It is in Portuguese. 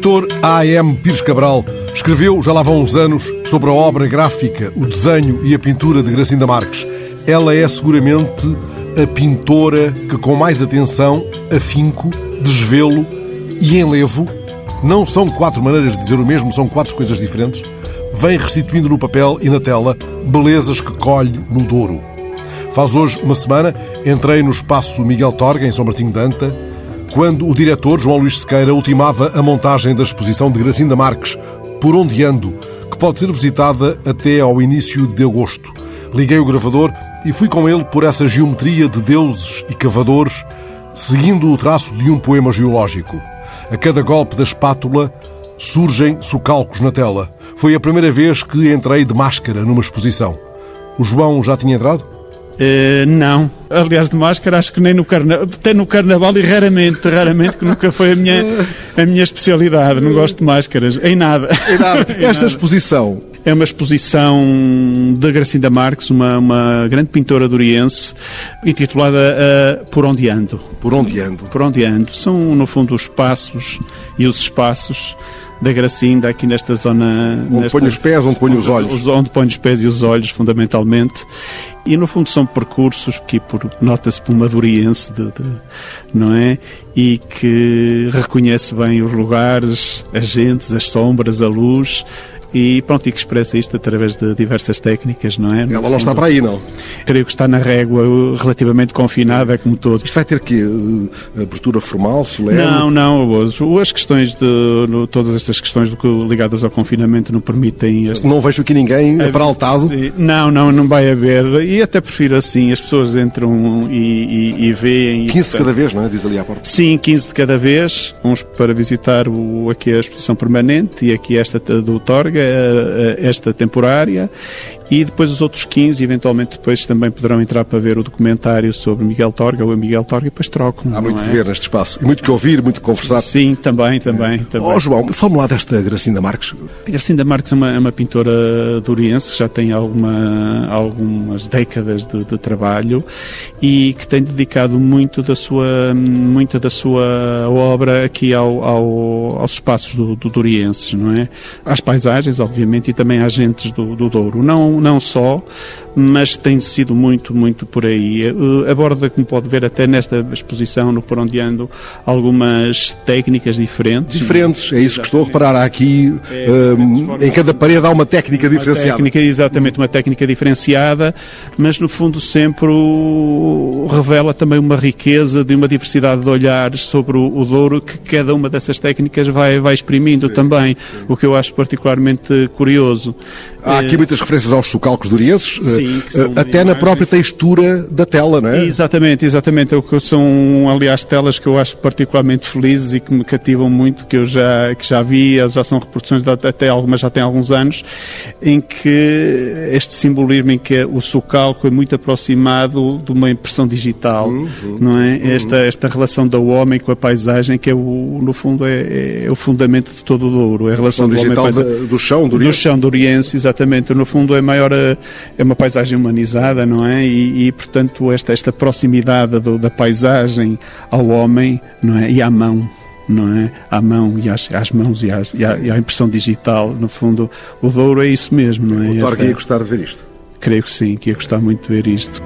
escritor A.M. Pires Cabral escreveu, já lá vão uns anos, sobre a obra gráfica, o desenho e a pintura de Gracinda Marques. Ela é seguramente a pintora que, com mais atenção, afinco, desvelo e enlevo, não são quatro maneiras de dizer o mesmo, são quatro coisas diferentes, vem restituindo no papel e na tela belezas que colhe no Douro. Faz hoje uma semana, entrei no espaço Miguel Torga, em São Martinho de Anta, quando o diretor João Luís Sequeira ultimava a montagem da exposição de Gracinda Marques, Por Onde Ando, que pode ser visitada até ao início de agosto. Liguei o gravador e fui com ele por essa geometria de deuses e cavadores, seguindo o traço de um poema geológico. A cada golpe da espátula surgem socalcos na tela. Foi a primeira vez que entrei de máscara numa exposição. O João já tinha entrado? Uh, não. Aliás, de máscara, acho que nem no carnaval, até no carnaval e raramente, raramente, que nunca foi a minha, a minha especialidade. Não gosto de máscaras, em nada. Em nada. Esta exposição é uma exposição de Gracinda Marques, uma, uma grande pintora doriense, intitulada uh, Por Onde Ando. Por Onde Ando. Por Onde Ando. São, no fundo, os passos e os espaços da Gracinda aqui nesta zona. Onde nesta, põe os pés, onde põe os olhos. Onde põe os pés e os olhos, fundamentalmente. E no fundo são percursos que nota-se por uma doriense, de, de, não é? E que reconhece bem os lugares, as gentes, as sombras, a luz e pronto, e que expressa isto através de diversas técnicas, não é? No Ela não está para aí, não? Creio que está na régua, relativamente confinada, como todos. Isto vai ter que eh, abertura formal, solene? Não, não, as questões de, todas estas questões do, ligadas ao confinamento não permitem... Este... Não vejo aqui ninguém aparaltado? Não, não, não vai haver, e até prefiro assim, as pessoas entram e, e, e veem... 15 e, de cada vez, não é? Diz ali à porta. Sim, 15 de cada vez, uns para visitar o, aqui a exposição permanente e aqui esta do Torga, eh, eh, esta temporária e depois os outros 15, eventualmente depois também poderão entrar para ver o documentário sobre Miguel Torga ou a Miguel Torga e depois trocam. Há muito é? que ver neste espaço e muito que ouvir, muito que conversar. Sim, também, também. É. também. Oh, João, fala-me lá desta Gracinda Marques. A Gracinda Marques é uma, é uma pintora doriense, já tem alguma, algumas décadas de, de, trabalho e que tem dedicado muito da sua, muita da sua obra aqui ao, ao, aos espaços do, do Dorienses, não é? Às paisagens, obviamente, e também às gentes do, do Douro. Não, não só, mas tem sido muito, muito por aí. Uh, aborda, como pode ver até nesta exposição, no Por Onde Ando, algumas técnicas diferentes. Diferentes, é isso que estou a reparar. Há aqui, é, uh, em cada parede há uma técnica uma diferenciada. Técnica, exatamente, uma técnica diferenciada, mas no fundo sempre o, revela também uma riqueza de uma diversidade de olhares sobre o, o Douro que cada uma dessas técnicas vai, vai exprimindo sim, também, sim. o que eu acho particularmente curioso. Há aqui muitas referências aos socalcos dorienses, Sim, eh, até na própria textura da tela, não é? Exatamente, exatamente. São, aliás, telas que eu acho particularmente felizes e que me cativam muito, que eu já, que já vi, já são reproduções, de, até algumas já têm alguns anos, em que este simbolismo em que o socalco é muito aproximado de uma impressão digital, uhum, não é? Uhum. Esta, esta relação do homem com a paisagem, que é o, no fundo é, é o fundamento de todo o Douro, é a relação do homem de, do chão do, do chão do Oriente, exatamente. No fundo é maior, eh, é uma paisagem humanizada, não é? E, e portanto esta, esta proximidade do, da paisagem ao homem, não é? E à mão não é? À mão e às, às mãos e, às, e, à, e, à, impressão digital. No fundo, o Douro é isso mesmo, não é? O Torque ia gostar de ver isto? Creio que sim, que ia gostar muito de ver isto.